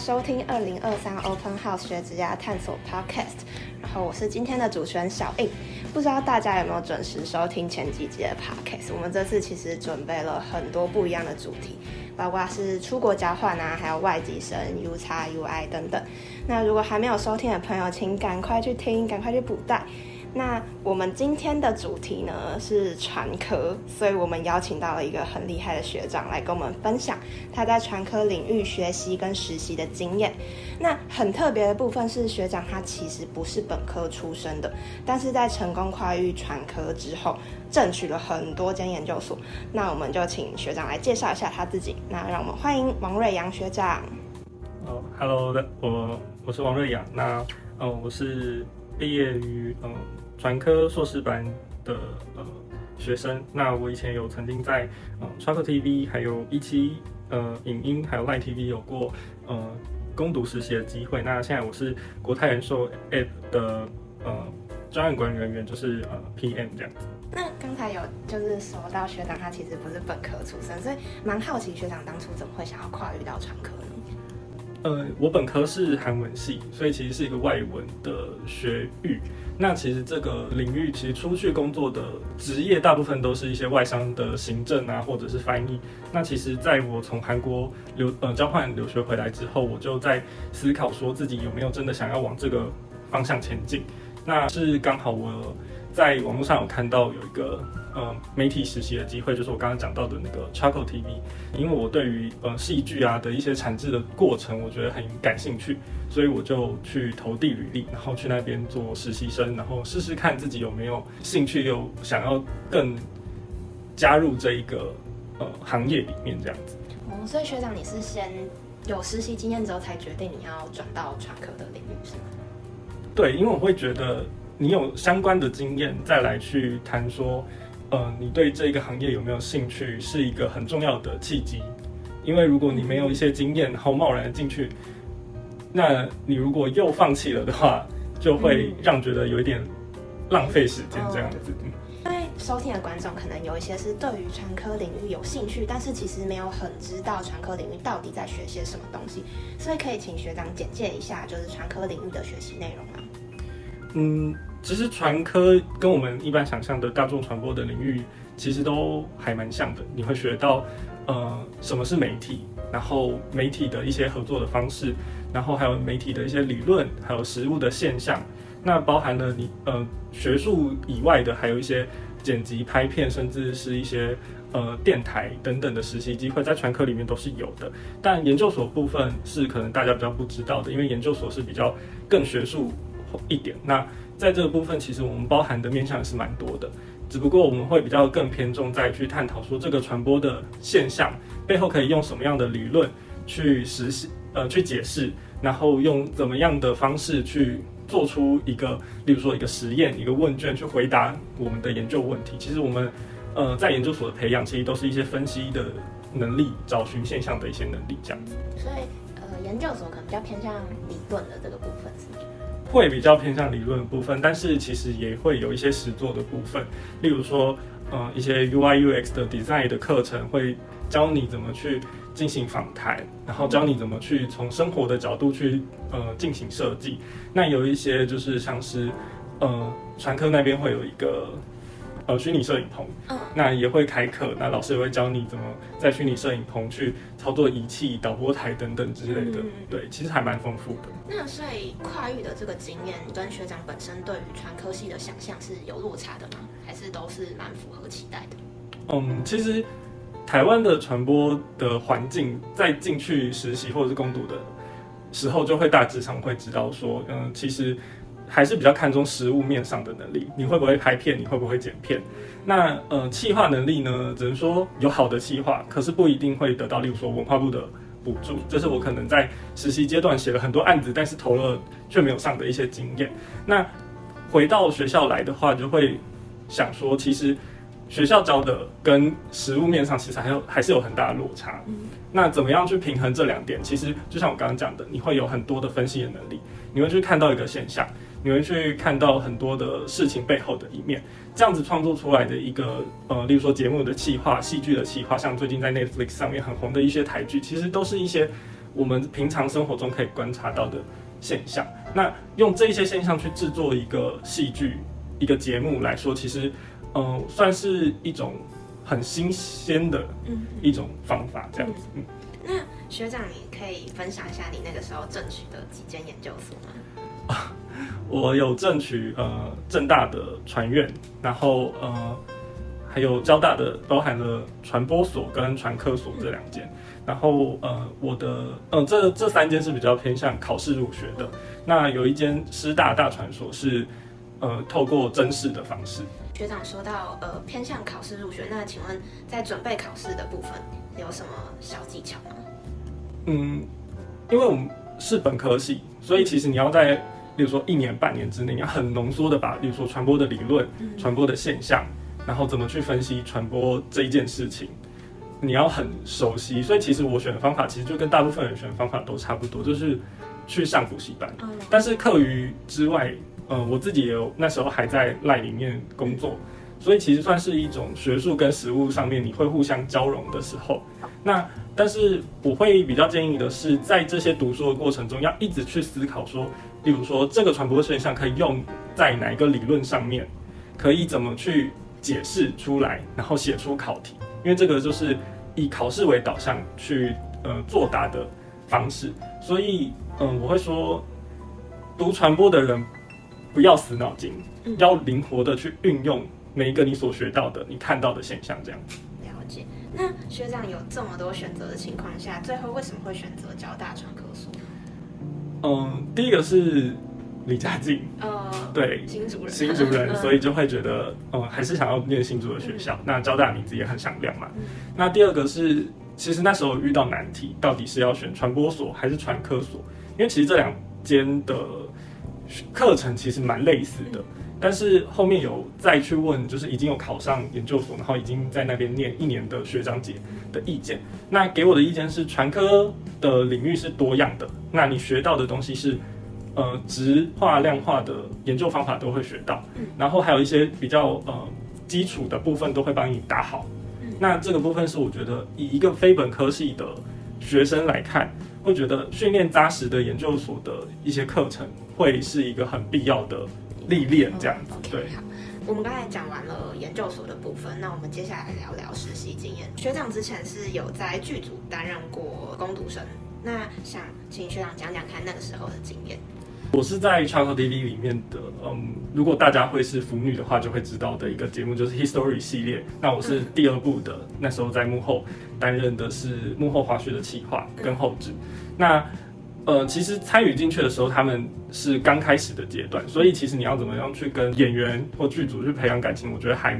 收听二零二三 Open House 学职涯探索 Podcast，然后我是今天的主持人小印。不知道大家有没有准时收听前几集的 Podcast？我们这次其实准备了很多不一样的主题，包括是出国交换啊，还有外籍生、U 叉 UI 等等。那如果还没有收听的朋友，请赶快去听，赶快去补带。那我们今天的主题呢是传科，所以我们邀请到了一个很厉害的学长来跟我们分享他在传科领域学习跟实习的经验。那很特别的部分是，学长他其实不是本科出身的，但是在成功跨域传科之后，争取了很多间研究所。那我们就请学长来介绍一下他自己。那让我们欢迎王瑞阳学长。哦，Hello 的，我我是王瑞阳。那嗯，我是毕业于嗯。传科硕士班的呃学生，那我以前有曾经在呃 Track TV 还有一期呃影音还有 Line TV 有过呃攻读实习的机会。那现在我是国泰人寿 App 的呃专案管理人员，就是呃 PM 这样子。那刚才有就是说到学长他其实不是本科出身，所以蛮好奇学长当初怎么会想要跨越到传科呢？呃，我本科是韩文系，所以其实是一个外文的学域。那其实这个领域，其实出去工作的职业大部分都是一些外商的行政啊，或者是翻译。那其实在我从韩国留呃交换留学回来之后，我就在思考说自己有没有真的想要往这个方向前进。那是刚好我在网络上有看到有一个。呃，媒体实习的机会就是我刚刚讲到的那个 Charcoal TV，因为我对于呃戏剧啊的一些产制的过程，我觉得很感兴趣，所以我就去投递履历，然后去那边做实习生，然后试试看自己有没有兴趣，又想要更加入这一个呃行业里面这样子。哦，所以学长你是先有实习经验之后才决定你要转到传科的领域是吗？对，因为我会觉得你有相关的经验，再来去谈说。呃，你对这个行业有没有兴趣，是一个很重要的契机。因为如果你没有一些经验，然后贸然进去，那你如果又放弃了的话，就会让觉得有一点浪费时间这样子。因为收听的观众可能有一些是对于传科领域有兴趣，但是其实没有很知道传科领域到底在学些什么东西，所以可以请学长简介一下，就是传科领域的学习内容吗？嗯。其实传科跟我们一般想象的大众传播的领域，其实都还蛮像的。你会学到，呃，什么是媒体，然后媒体的一些合作的方式，然后还有媒体的一些理论，还有实物的现象。那包含了你呃学术以外的，还有一些剪辑、拍片，甚至是一些呃电台等等的实习机会，在传科里面都是有的。但研究所部分是可能大家比较不知道的，因为研究所是比较更学术一点。那在这个部分，其实我们包含的面向也是蛮多的，只不过我们会比较更偏重在去探讨说这个传播的现象背后可以用什么样的理论去实现，呃，去解释，然后用怎么样的方式去做出一个，例如说一个实验、一个问卷去回答我们的研究问题。其实我们，呃，在研究所的培养，其实都是一些分析的能力、找寻现象的一些能力这样子。所以，呃，研究所可能比较偏向理论的这个部分？会比较偏向理论部分，但是其实也会有一些实作的部分，例如说，呃，一些 UI UX 的 design 的课程会教你怎么去进行访谈，然后教你怎么去从生活的角度去呃进行设计。那有一些就是像是呃传科那边会有一个。呃，虚拟摄影棚，嗯，那也会开课，那老师也会教你怎么在虚拟摄影棚去操作仪器、导播台等等之类的。对，其实还蛮丰富的。那所以跨域的这个经验跟学长本身对于传科系的想象是有落差的吗？还是都是蛮符合期待的？嗯，其实台湾的传播的环境，在进去实习或者是攻读的时候，就会大致上会知道说，嗯，其实。还是比较看重实物面上的能力，你会不会拍片，你会不会剪片？那呃，企划能力呢？只能说有好的企划，可是不一定会得到，例如说文化部的补助。这是我可能在实习阶段写了很多案子，但是投了却没有上的一些经验。那回到学校来的话，就会想说，其实学校教的跟实物面上其实还有还是有很大的落差。那怎么样去平衡这两点？其实就像我刚刚讲的，你会有很多的分析的能力，你会去看到一个现象。你会去看到很多的事情背后的一面，这样子创作出来的一个呃，例如说节目的企划、戏剧的企划，像最近在 Netflix 上面很红的一些台剧，其实都是一些我们平常生活中可以观察到的现象。那用这一些现象去制作一个戏剧、一个节目来说，其实，嗯，算是一种很新鲜的一种方法，这样子。嗯，那学长，你可以分享一下你那个时候争取的几间研究所吗？我有争取呃正大的传院，然后呃还有交大的，包含了传播所跟传科所这两间。然后呃我的嗯这这三间是比较偏向考试入学的。那有一间师大大传所是呃透过甄试的方式。学长说到呃偏向考试入学，那请问在准备考试的部分有什么小技巧吗？嗯，因为我们是本科系，所以其实你要在，比如说一年半年之内，你要很浓缩的把，比如说传播的理论、传播的现象，然后怎么去分析传播这一件事情，你要很熟悉。所以其实我选的方法，其实就跟大部分人选的方法都差不多，就是去上补习班。但是课余之外，呃，我自己也有那时候还在赖里面工作，所以其实算是一种学术跟实务上面你会互相交融的时候。那但是我会比较建议的是，在这些读书的过程中，要一直去思考说，例如说这个传播现象可以用在哪一个理论上面，可以怎么去解释出来，然后写出考题，因为这个就是以考试为导向去呃作答的方式。所以嗯，我会说，读传播的人不要死脑筋，要灵活的去运用每一个你所学到的、你看到的现象，这样子。那学长有这么多选择的情况下，最后为什么会选择交大传科所？嗯，第一个是离家近，呃，对，新主人，新主人，所以就会觉得，嗯，还是想要念新竹的学校。那交大名字也很响亮嘛。那第二个是，其实那时候遇到难题，到底是要选传播所还是传科所？因为其实这两间的课程其实蛮类似的。但是后面有再去问，就是已经有考上研究所，然后已经在那边念一年的学长姐的意见。那给我的意见是，传科的领域是多样的，那你学到的东西是，呃，直化、量化的研究方法都会学到，然后还有一些比较呃基础的部分都会帮你打好。那这个部分是我觉得以一个非本科系的学生来看，会觉得训练扎实的研究所的一些课程会是一个很必要的。历练这样子，对。好，我们刚才讲完了研究所的部分，那我们接下来聊聊实习经验。学长之前是有在剧组担任过攻读生，那想请学长讲讲看那个时候的经验。我是在 Charco TV 里面的，嗯，如果大家会是腐女的话，就会知道的一个节目，就是 History 系列。那我是第二部的，那时候在幕后担任的是幕后滑雪的企划跟后置。那呃，其实参与进去的时候，他们是刚开始的阶段，所以其实你要怎么样去跟演员或剧组去培养感情，我觉得还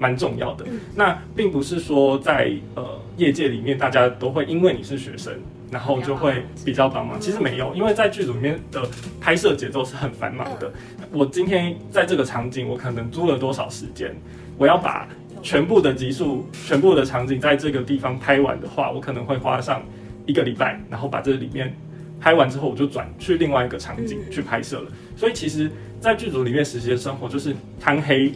蛮重要的。那并不是说在呃业界里面，大家都会因为你是学生，然后就会比较帮忙。其实没有，因为在剧组里面的拍摄节奏是很繁忙的。我今天在这个场景，我可能租了多少时间，我要把全部的集数、全部的场景在这个地方拍完的话，我可能会花上一个礼拜，然后把这里面。拍完之后，我就转去另外一个场景去拍摄了。所以其实，在剧组里面实习的生活就是贪黑，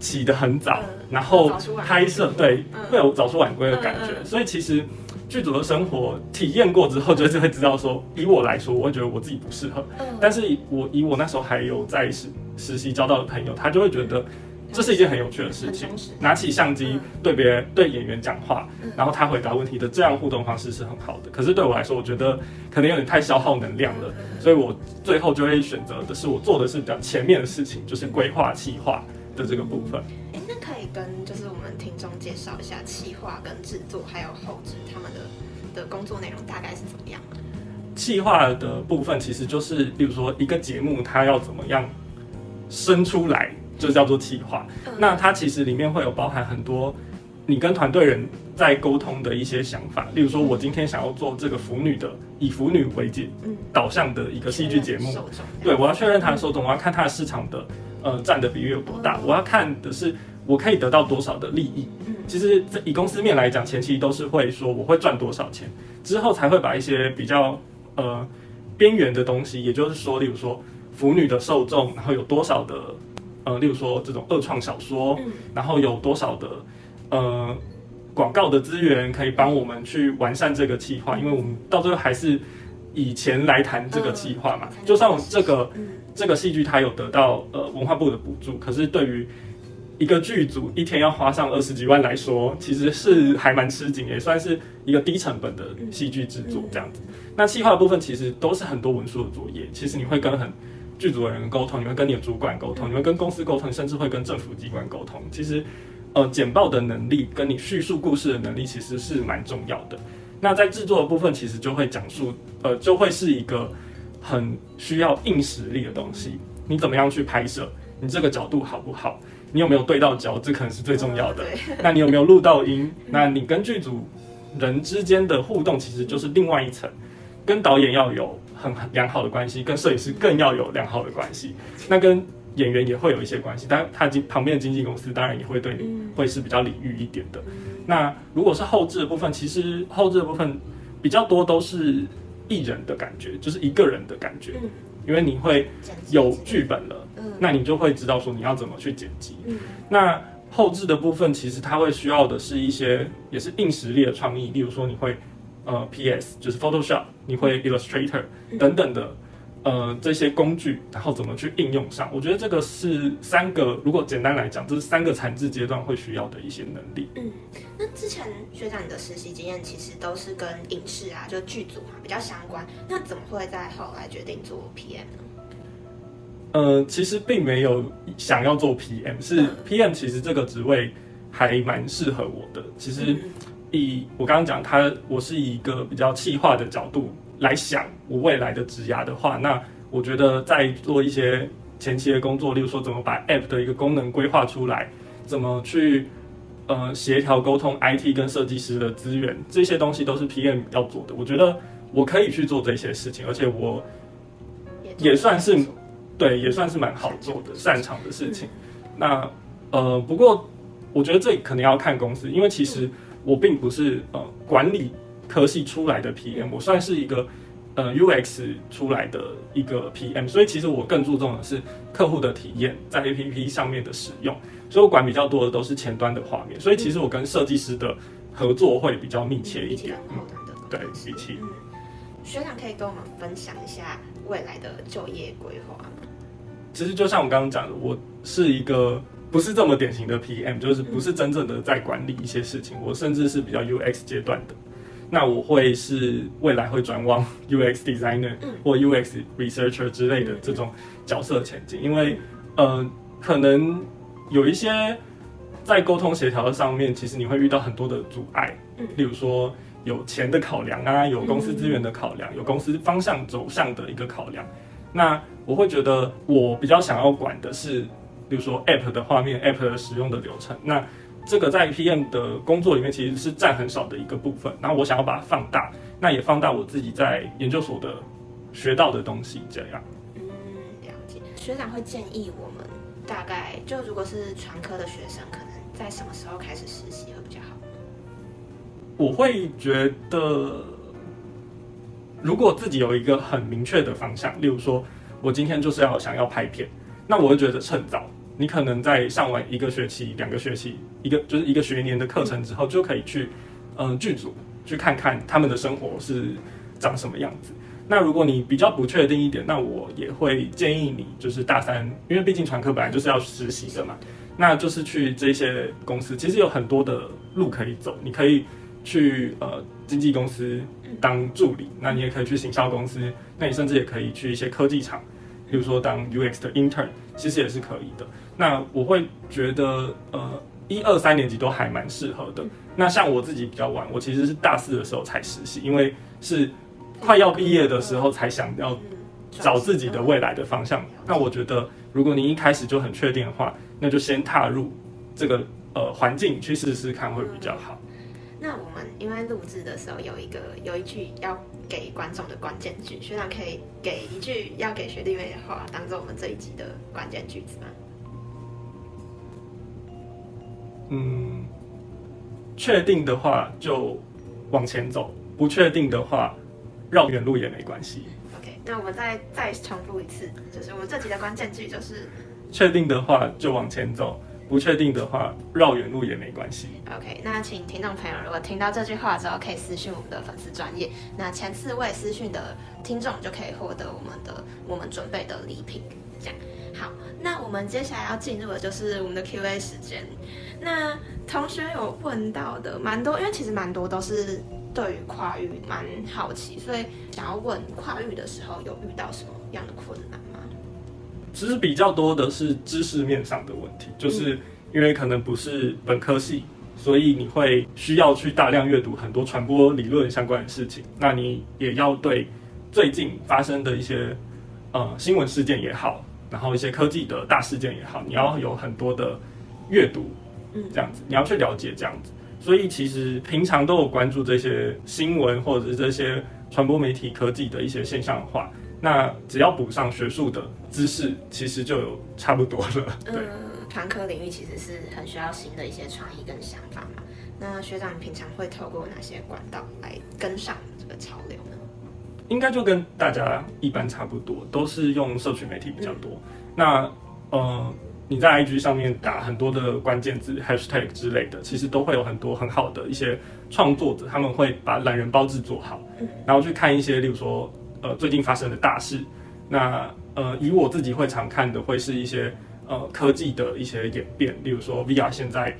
起得很早，然后拍摄，对，会有早出晚归的感觉。所以其实剧组的生活体验过之后，就是会知道说，以我来说，我会觉得我自己不适合。但是我以我那时候还有在实实习交到的朋友，他就会觉得。这是一件很有趣的事情。拿起相机对别人、对演员讲话，然后他回答问题的这样互动方式是很好的。可是对我来说，我觉得可能有点太消耗能量了，所以我最后就会选择的是我做的是比较前面的事情，就是规划、企划的这个部分。哎，那可以跟就是我们听众介绍一下企划跟制作还有后置他们的的工作内容大概是怎么样？企划的部分其实就是，比如说一个节目它要怎么样生出来。就叫做企划，那它其实里面会有包含很多你跟团队人在沟通的一些想法，例如说，我今天想要做这个腐女的，以腐女为解导向的一个戏剧节目，对我要确认它的受众，我要看它的市场的呃占的比例有多大，我要看的是我可以得到多少的利益。其实以公司面来讲，前期都是会说我会赚多少钱，之后才会把一些比较呃边缘的东西，也就是说，例如说腐女的受众，然后有多少的。呃，例如说这种二创小说，然后有多少的呃广告的资源，可以帮我们去完善这个计划，因为我们到最后还是以前来谈这个计划嘛。就算我这个这个戏剧它有得到呃文化部的补助，可是对于一个剧组一天要花上二十几万来说，其实是还蛮吃紧，也算是一个低成本的戏剧制作这样子。那企划部分其实都是很多文书的作业，其实你会跟很剧组的人沟通，你会跟你的主管沟通，你会跟公司沟通，甚至会跟政府机关沟通。其实，呃，简报的能力跟你叙述故事的能力其实是蛮重要的。那在制作的部分，其实就会讲述，呃，就会是一个很需要硬实力的东西。你怎么样去拍摄？你这个角度好不好？你有没有对到焦？这可能是最重要的。那你有没有录到音？那你跟剧组人之间的互动，其实就是另外一层。跟导演要有很良好的关系，跟摄影师更要有良好的关系。那跟演员也会有一些关系，但他经旁边的经纪公司当然也会对你会是比较礼遇一点的。那如果是后置的部分，其实后置的部分比较多都是艺人的感觉，就是一个人的感觉，因为你会有剧本了。那你就会知道说你要怎么去剪辑。那后置的部分其实它会需要的是一些也是硬实力的创意，例如说你会呃 PS 就是 Photoshop，你会 Illustrator 等等的呃这些工具，然后怎么去应用上？我觉得这个是三个，如果简单来讲，这是三个产制阶段会需要的一些能力。嗯，那之前学长你的实习经验其实都是跟影视啊，就剧组啊比较相关，那怎么会在后来决定做 PM 呢？呃，其实并没有想要做 PM，是 PM 其实这个职位还蛮适合我的。其实以我刚刚讲，他我是以一个比较气化的角度来想我未来的职涯的话，那我觉得在做一些前期的工作，例如说怎么把 App 的一个功能规划出来，怎么去呃协调沟通 IT 跟设计师的资源，这些东西都是 PM 要做的。我觉得我可以去做这些事情，而且我也算是。对，也算是蛮好做的、擅长的事情。那呃，不过我觉得这可能要看公司，因为其实我并不是呃管理科系出来的 PM，我算是一个呃 UX 出来的一个 PM，所以其实我更注重的是客户的体验，在 APP 上面的使用，所以我管比较多的都是前端的画面，所以其实我跟设计师的合作会比较密切一点。嗯，对，比起。学长可以跟我们分享一下未来的就业规划吗？其实就像我刚刚讲的，我是一个不是这么典型的 PM，就是不是真正的在管理一些事情，我甚至是比较 UX 阶段的。那我会是未来会转往 UX designer 或 UX researcher 之类的这种角色前进，因为呃，可能有一些在沟通协调的上面，其实你会遇到很多的阻碍，例如说。有钱的考量啊，有公司资源的考量，有公司方向走向的一个考量。那我会觉得，我比较想要管的是，比如说 App 的画面、App 的使用的流程。那这个在 PM 的工作里面其实是占很少的一个部分。然后我想要把它放大，那也放大我自己在研究所的学到的东西。这样。嗯，了解。学长会建议我们大概就如果是传科的学生，可能在什么时候开始实习会比较好？我会觉得，如果自己有一个很明确的方向，例如说，我今天就是要想要拍片，那我会觉得趁早。你可能在上完一个学期、两个学期、一个就是一个学年的课程之后，就可以去嗯剧组去看看他们的生活是长什么样子。那如果你比较不确定一点，那我也会建议你就是大三，因为毕竟传科本来就是要实习的嘛，那就是去这些公司，其实有很多的路可以走，你可以。去呃经纪公司当助理，那你也可以去行销公司，那你甚至也可以去一些科技厂，比如说当 UX 的 intern，其实也是可以的。那我会觉得呃一二三年级都还蛮适合的。那像我自己比较晚，我其实是大四的时候才实习，因为是快要毕业的时候才想要找自己的未来的方向。那我觉得如果你一开始就很确定的话，那就先踏入这个呃环境去试试看会比较好。那我们因为录制的时候有一个有一句要给观众的关键句，学长可以给一句要给学弟妹的话，当做我们这一集的关键句子吗？嗯，确定的话就往前走，不确定的话绕远路也没关系。OK，那我们再再重复一次，就是我们这集的关键句就是：确定的话就往前走，不确定的话，绕远路也没关系。OK，那请听众朋友如果听到这句话之后，可以私讯我们的粉丝专业，那前四位私讯的听众就可以获得我们的我们准备的礼品。这样好，那我们接下来要进入的就是我们的 Q&A 时间。那同学有问到的蛮多，因为其实蛮多都是对于跨域蛮好奇，所以想要问跨域的时候有遇到什么样的困难吗？其实比较多的是知识面上的问题，就是因为可能不是本科系，所以你会需要去大量阅读很多传播理论相关的事情。那你也要对最近发生的一些呃新闻事件也好，然后一些科技的大事件也好，你要有很多的阅读，嗯这样子你要去了解这样子。所以其实平常都有关注这些新闻或者是这些传播媒体科技的一些现象的话，那只要补上学术的知识，其实就有差不多了。对，嗯，传科领域其实是很需要新的一些创意跟想法嘛。那学长，你平常会透过哪些管道来跟上这个潮流呢？应该就跟大家一般差不多，都是用社群媒体比较多。那呃，你在 IG 上面打很多的关键字、hashtag 之类的，其实都会有很多很好的一些创作者，他们会把懒人包制作好，然后去看一些，例如说呃最近发生的大事。那呃，以我自己会常看的，会是一些呃科技的一些演变，例如说 VR 现在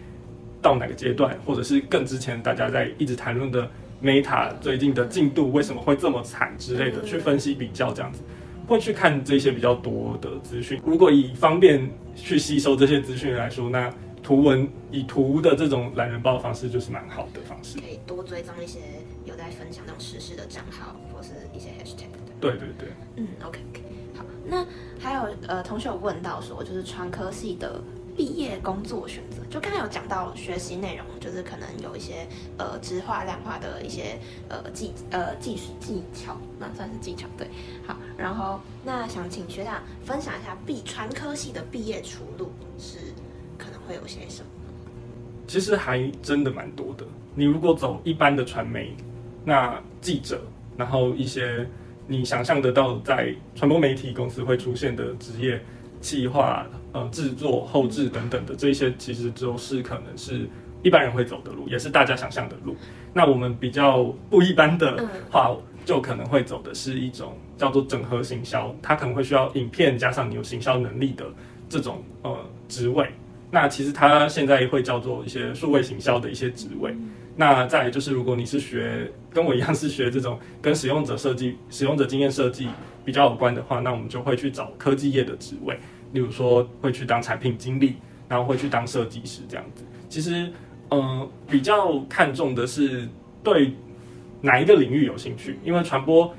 到哪个阶段，或者是更之前大家在一直谈论的 Meta 最近的进度为什么会这么惨之类的，去分析比较这样子，会去看这些比较多的资讯。如果以方便去吸收这些资讯来说，那图文以图的这种懒人包的方式就是蛮好的方式。可以多追踪一些有在分享那种时事的账号，或是一些 hashtag 的。对对对。嗯，OK OK，好。那还有呃，同学有问到说，就是传科系的毕业工作选择，就刚才有讲到学习内容，就是可能有一些呃直化、量化的一些呃技呃技技巧，那算是技巧对。好，然后那想请学长分享一下毕传科系的毕业出路是可能会有些什么？其实还真的蛮多的。你如果走一般的传媒，那记者，然后一些你想象得到在传播媒体公司会出现的职业，企划、呃制作、后置等等的这些，其实都是可能是一般人会走的路，也是大家想象的路。那我们比较不一般的话，就可能会走的是一种叫做整合行销，它可能会需要影片加上你有行销能力的这种呃职位。那其实它现在会叫做一些数位行销的一些职位。那再就是，如果你是学跟我一样是学这种跟使用者设计、使用者经验设计比较有关的话，那我们就会去找科技业的职位，例如说会去当产品经理，然后会去当设计师这样子。其实，呃，比较看重的是对哪一个领域有兴趣，因为传播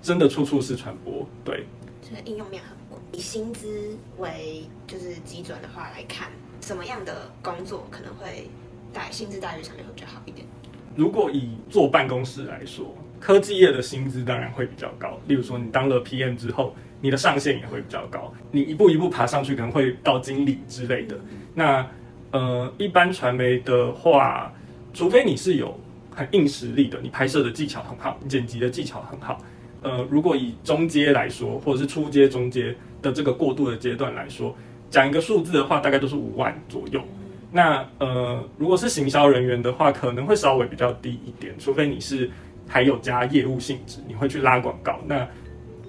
真的处处是传播，对。就是应用面很广。以薪资为就是基准的话来看，什么样的工作可能会在薪资待遇上面会比较好一点？如果以坐办公室来说，科技业的薪资当然会比较高。例如说，你当了 PM 之后，你的上限也会比较高，你一步一步爬上去，可能会到经理之类的。那呃，一般传媒的话，除非你是有很硬实力的，你拍摄的技巧很好，剪辑的技巧很好。呃，如果以中阶来说，或者是初阶、中阶的这个过渡的阶段来说，讲一个数字的话，大概都是五万左右。那呃，如果是行销人员的话，可能会稍微比较低一点，除非你是还有加业务性质，你会去拉广告，那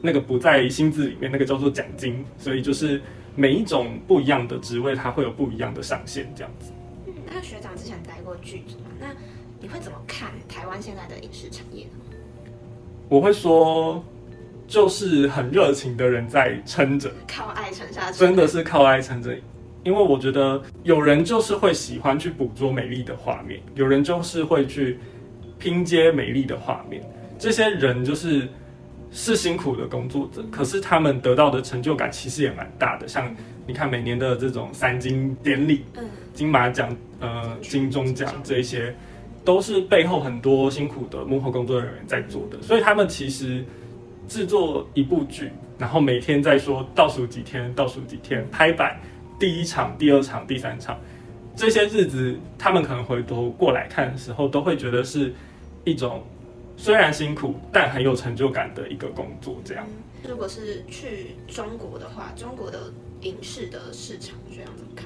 那个不在薪资里面，那个叫做奖金，所以就是每一种不一样的职位，它会有不一样的上限，这样子。嗯，那学长之前待过剧组嘛？那你会怎么看台湾现在的影视产业呢？我会说，就是很热情的人在撑着，靠爱撑下去，真的是靠爱撑着。因为我觉得有人就是会喜欢去捕捉美丽的画面，有人就是会去拼接美丽的画面。这些人就是是辛苦的工作者，可是他们得到的成就感其实也蛮大的。像你看每年的这种三金典礼、嗯，金马奖、呃金钟奖这一些，都是背后很多辛苦的幕后工作人员在做的。所以他们其实制作一部剧，然后每天在说倒数几天，倒数几天拍板。第一场、第二场、第三场，这些日子，他们可能回头过来看的时候，都会觉得是一种虽然辛苦，但很有成就感的一个工作。这样，如果是去中国的话，中国的影视的市场这样怎么看？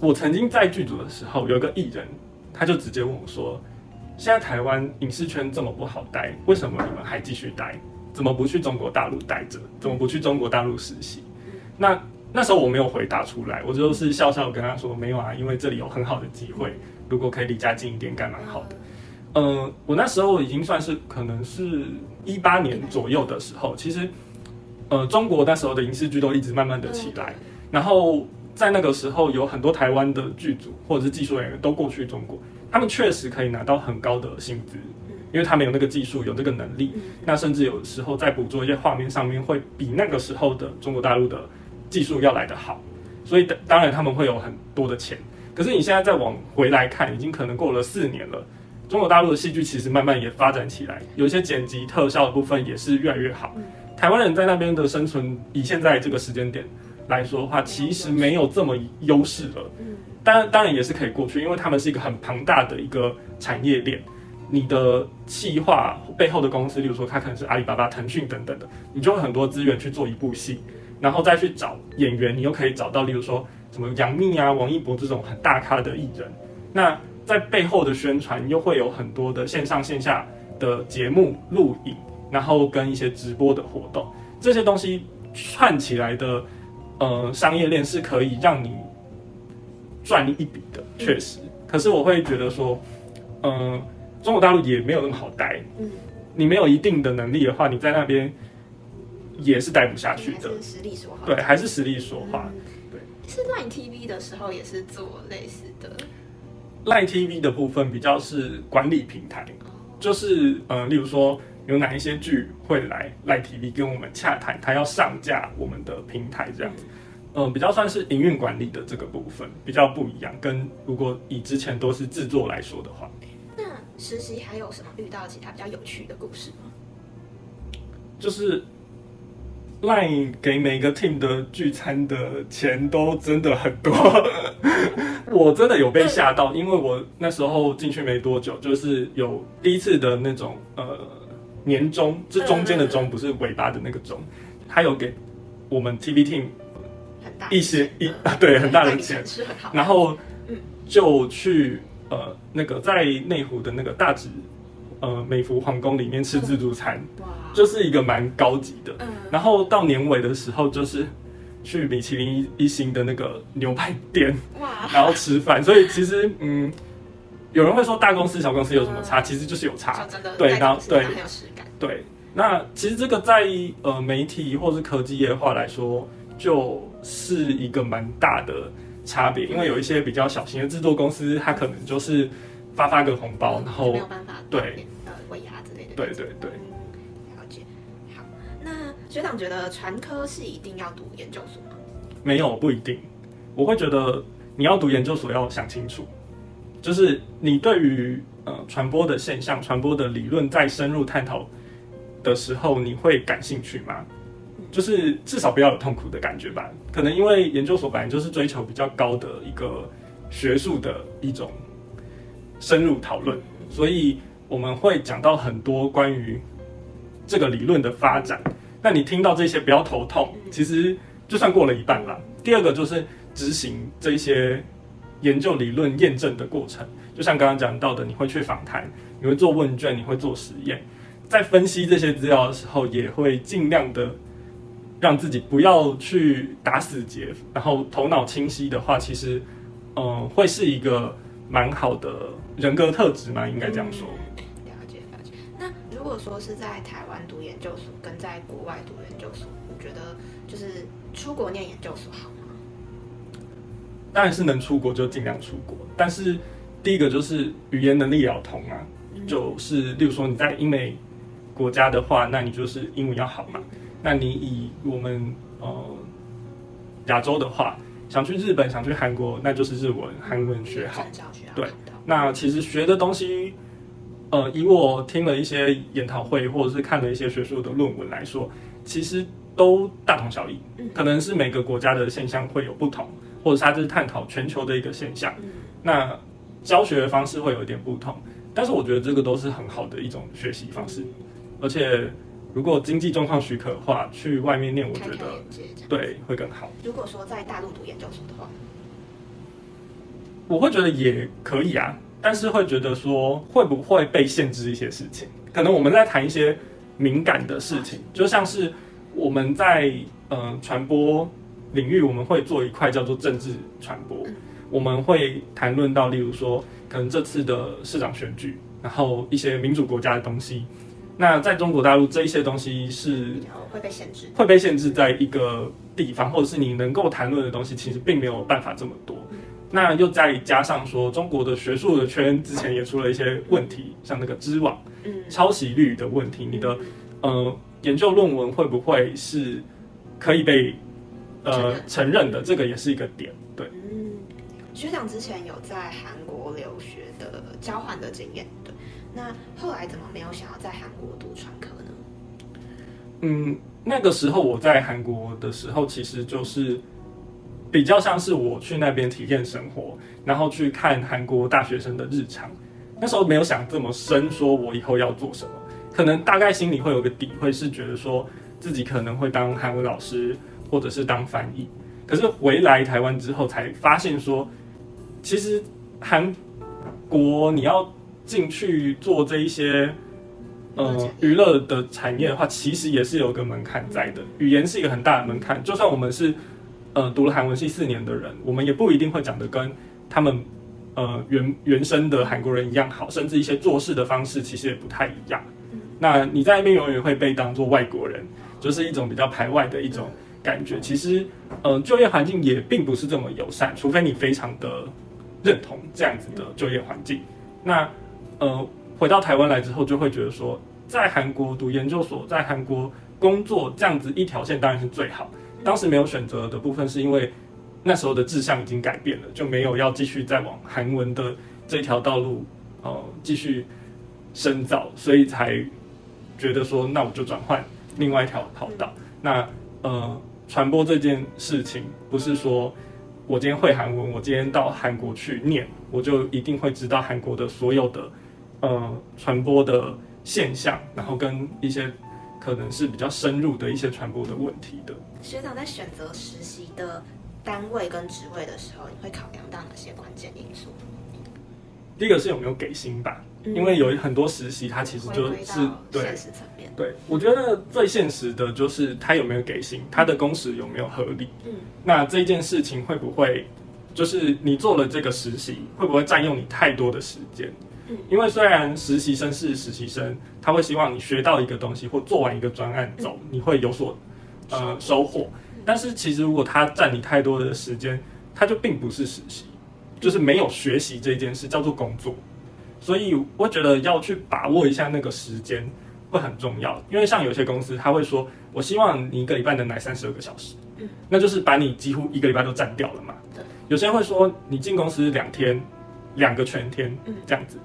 我曾经在剧组的时候，有一个艺人，他就直接问我说：“现在台湾影视圈这么不好待，为什么你们还继续待？怎么不去中国大陆待着？怎么不去中国大陆实习？”那那时候我没有回答出来，我就是笑笑跟他说：“没有啊，因为这里有很好的机会，如果可以离家近一点，该蛮好的。”嗯，我那时候已经算是可能是一八年左右的时候，其实，呃，中国那时候的影视剧都一直慢慢的起来，然后在那个时候有很多台湾的剧组或者是技术人员都过去中国，他们确实可以拿到很高的薪资，因为他们有那个技术，有这个能力，那甚至有时候在捕捉一些画面上面会比那个时候的中国大陆的技术要来得好，所以当然他们会有很多的钱，可是你现在再往回来看，已经可能过了四年了。中国大陆的戏剧其实慢慢也发展起来，有一些剪辑特效的部分也是越来越好。台湾人在那边的生存，以现在这个时间点来说的话，其实没有这么优势了。当然，当然也是可以过去，因为他们是一个很庞大的一个产业链。你的企划背后的公司，例如说它可能是阿里巴巴、腾讯等等的，你就会很多资源去做一部戏，然后再去找演员，你又可以找到，例如说什么杨幂啊、王一博这种很大咖的艺人。那在背后的宣传又会有很多的线上线下的节目录影，然后跟一些直播的活动，这些东西串起来的，呃，商业链是可以让你赚一笔的，确实。可是我会觉得说，嗯，中国大陆也没有那么好待，嗯，你没有一定的能力的话，你在那边也是待不下去的。实力说话，对，还是实力说话。对，是 Line TV 的时候也是做类似的。赖 TV 的部分比较是管理平台，就是呃，例如说有哪一些剧会来赖 TV 跟我们洽谈，他要上架我们的平台这样子，嗯，比较算是营运管理的这个部分比较不一样，跟如果以之前都是制作来说的话，那实习还有什么遇到其他比较有趣的故事吗？就是。赖给每个 team 的聚餐的钱都真的很多，我真的有被吓到，因为我那时候进去没多久，就是有第一次的那种呃年终，这中间的钟不是尾巴的那个钟，他有给我们 TV team 一些一对很大的钱，然后就去呃那个在内湖的那个大直。呃，美孚皇宫里面吃自助餐，哇，就是一个蛮高级的。嗯，然后到年尾的时候，就是去米其林一星的那个牛排店，哇，然后吃饭。所以其实，嗯，有人会说大公司小公司有什么差？其实就是有差，真的。对，然后对。对，那其实这个在呃媒体或是科技业化来说，就是一个蛮大的差别。因为有一些比较小型的制作公司，它可能就是发发个红包，然后没对对对，了解。好，那学长觉得传科是一定要读研究所吗？没有，不一定。我会觉得你要读研究所要想清楚，就是你对于呃传播的现象、传播的理论再深入探讨的时候，你会感兴趣吗？就是至少不要有痛苦的感觉吧。可能因为研究所本来就是追求比较高的一个学术的一种深入讨论，所以。我们会讲到很多关于这个理论的发展，那你听到这些不要头痛，其实就算过了一半了。第二个就是执行这些研究理论验证的过程，就像刚刚讲到的，你会去访谈，你会做问卷，你会做实验，在分析这些资料的时候，也会尽量的让自己不要去打死结，然后头脑清晰的话，其实嗯，会是一个蛮好的人格特质嘛，应该这样说。如果说是在台湾读研究所，跟在国外读研究所，你觉得就是出国念研究所好吗？当然是能出国就尽量出国，但是第一个就是语言能力也要通啊。就是例如说你在英美国家的话，那你就是英文要好嘛。那你以我们呃亚洲的话，想去日本、想去韩国，那就是日文、韩文学好。对，那其实学的东西。呃，以我听了一些研讨会，或者是看了一些学术的论文来说，其实都大同小异。可能是每个国家的现象会有不同，或者是它是探讨全球的一个现象。那教学的方式会有一点不同，但是我觉得这个都是很好的一种学习方式。而且，如果经济状况许可的话，去外面念，我觉得对会更好。如果说在大陆读研究所的话，我会觉得也可以啊，但是会觉得说会不会被限制一些事情？可能我们在谈一些敏感的事情，就像是我们在呃传播领域，我们会做一块叫做政治传播，我们会谈论到，例如说可能这次的市长选举，然后一些民主国家的东西。那在中国大陆，这一些东西是会被限制，会被限制在一个地方，或者是你能够谈论的东西，其实并没有办法这么多。那又再加上说，中国的学术的圈之前也出了一些问题，像那个知网，嗯，抄袭率的问题，你的呃研究论文会不会是可以被呃承认的？这个也是一个点。对，嗯，学长之前有在韩国留学的交换的经验，对，那后来怎么没有想要在韩国读传科呢？嗯，那个时候我在韩国的时候，其实就是。比较像是我去那边体验生活，然后去看韩国大学生的日常。那时候没有想这么深，说我以后要做什么，可能大概心里会有个底，会是觉得说自己可能会当韩文老师，或者是当翻译。可是回来台湾之后，才发现说，其实韩国你要进去做这一些呃娱乐的产业的话，其实也是有个门槛在的。语言是一个很大的门槛，就算我们是。呃，读了韩文系四年的人，我们也不一定会讲的跟他们呃原原生的韩国人一样好，甚至一些做事的方式其实也不太一样。那你在那边永远会被当做外国人，就是一种比较排外的一种感觉。其实，呃，就业环境也并不是这么友善，除非你非常的认同这样子的就业环境。那呃，回到台湾来之后，就会觉得说，在韩国读研究所，在韩国工作这样子一条线当然是最好。当时没有选择的部分，是因为那时候的志向已经改变了，就没有要继续再往韩文的这条道路呃继续深造，所以才觉得说，那我就转换另外一条跑道。那呃，传播这件事情，不是说我今天会韩文，我今天到韩国去念，我就一定会知道韩国的所有的呃传播的现象，然后跟一些。可能是比较深入的一些传播的问题的。学长在选择实习的单位跟职位的时候，你会考量到哪些关键因素？第一个是有没有给薪吧，因为有很多实习，它其实就是对现实层面。对，我觉得最现实的就是他有没有给薪，他的工时有没有合理。嗯，那这件事情会不会就是你做了这个实习，会不会占用你太多的时间？因为虽然实习生是实习生，他会希望你学到一个东西或做完一个专案走，你会有所呃收获。但是其实如果他占你太多的时间，他就并不是实习，就是没有学习这件事叫做工作。所以我觉得要去把握一下那个时间会很重要。因为像有些公司他会说，我希望你一个礼拜能来三十二个小时，那就是把你几乎一个礼拜都占掉了嘛。有些人会说，你进公司两天，两个全天，这样子。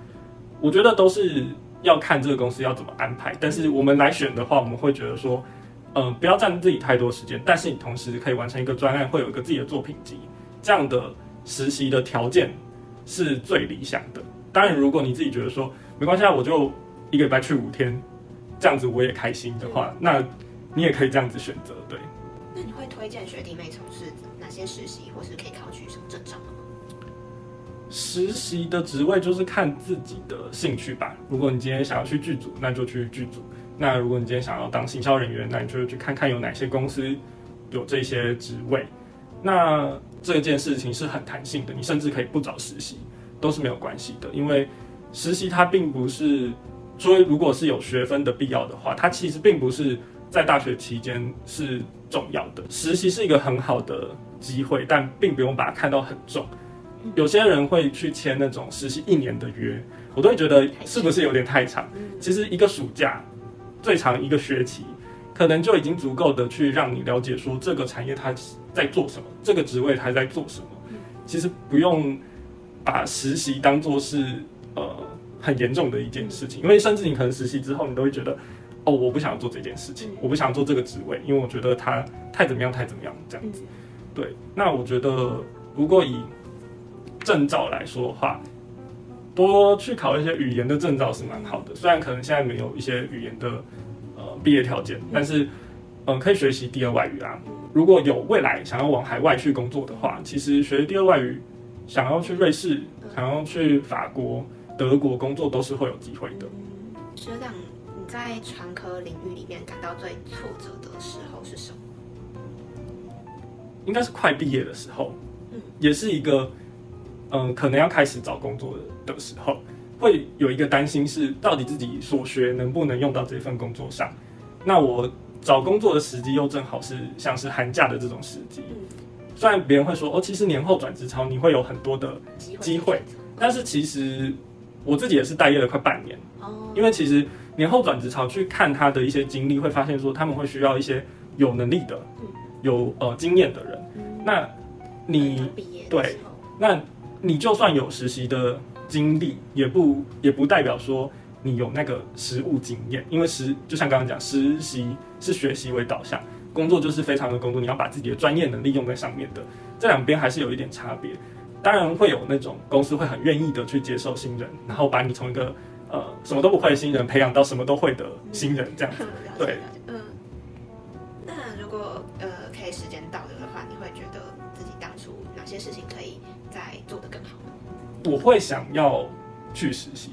我觉得都是要看这个公司要怎么安排，但是我们来选的话，我们会觉得说，嗯，不要占自己太多时间，但是你同时可以完成一个专案，会有一个自己的作品集，这样的实习的条件是最理想的。当然，如果你自己觉得说没关系，我就一个礼拜去五天，这样子我也开心的话，那你也可以这样子选择。对。那你会推荐学弟妹从事哪些实习，或是可以考取什么证照吗？实习的职位就是看自己的兴趣吧。如果你今天想要去剧组，那就去剧组；那如果你今天想要当行销人员，那你就去看看有哪些公司有这些职位。那这件事情是很弹性的，你甚至可以不找实习都是没有关系的，因为实习它并不是说如果是有学分的必要的话，它其实并不是在大学期间是重要的。实习是一个很好的机会，但并不用把它看到很重。有些人会去签那种实习一年的约，我都会觉得是不是有点太长？其实一个暑假，最长一个学期，可能就已经足够的去让你了解说这个产业它在做什么，这个职位它在做什么。其实不用把实习当做是呃很严重的一件事情，因为甚至你可能实习之后，你都会觉得哦，我不想做这件事情，我不想做这个职位，因为我觉得它太怎么样，太怎么样这样子。对，那我觉得如果以证照来说的话，多去考一些语言的证照是蛮好的。虽然可能现在没有一些语言的呃毕业条件，但是嗯可以学习第二外语啊。如果有未来想要往海外去工作的话，其实学第二外语想要去瑞士、想要去法国、德国工作，都是会有机会的。学长，你在传科领域里面感到最挫折的时候是什么？应该是快毕业的时候，嗯也是一个，嗯，可能要开始找工作的时候，会有一个担心是，到底自己所学能不能用到这份工作上？那我找工作的时机又正好是像是寒假的这种时机。虽然别人会说，哦，其实年后转职潮你会有很多的机会，但是其实我自己也是待业了快半年。哦，因为其实年后转职潮去看他的一些经历，会发现说他们会需要一些有能力的。有呃经验的人，那你对，那你就算有实习的经历，也不也不代表说你有那个实务经验，因为实就像刚刚讲，实习是学习为导向，工作就是非常的工作，你要把自己的专业能力用在上面的，这两边还是有一点差别。当然会有那种公司会很愿意的去接受新人，然后把你从一个呃什么都不会的新人培养到什么都会的新人这样子，对。如果呃可以时间倒流的话，你会觉得更好。我会想要去实习，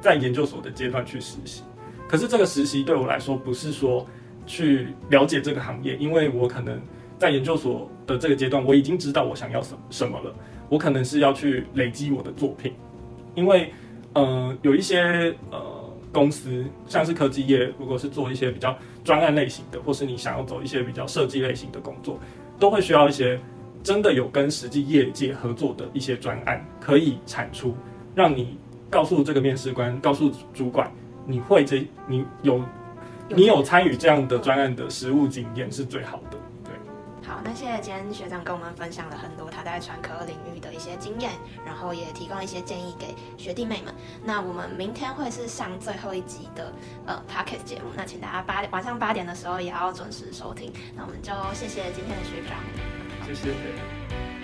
在研究所的阶段去实习。可是这个实习对我来说不是说去了解这个行业，因为我可能在研究所的这个阶段，我已经知道我想要什什么了。我可能是要去累积我的作品，因为呃有一些呃公司，像是科技业，如果是做一些比较专案类型的，或是你想要走一些比较设计类型的工作，都会需要一些。真的有跟实际业界合作的一些专案，可以产出，让你告诉这个面试官，告诉主管，你会这，你有，你有参与这样的专案的实务经验是最好的。对，好，那谢谢今天学长跟我们分享了很多他在传科领域的一些经验，然后也提供一些建议给学弟妹们。那我们明天会是上最后一集的呃 podcast 节目，那请大家八晚上八点的时候也要准时收听。那我们就谢谢今天的学长。谢谢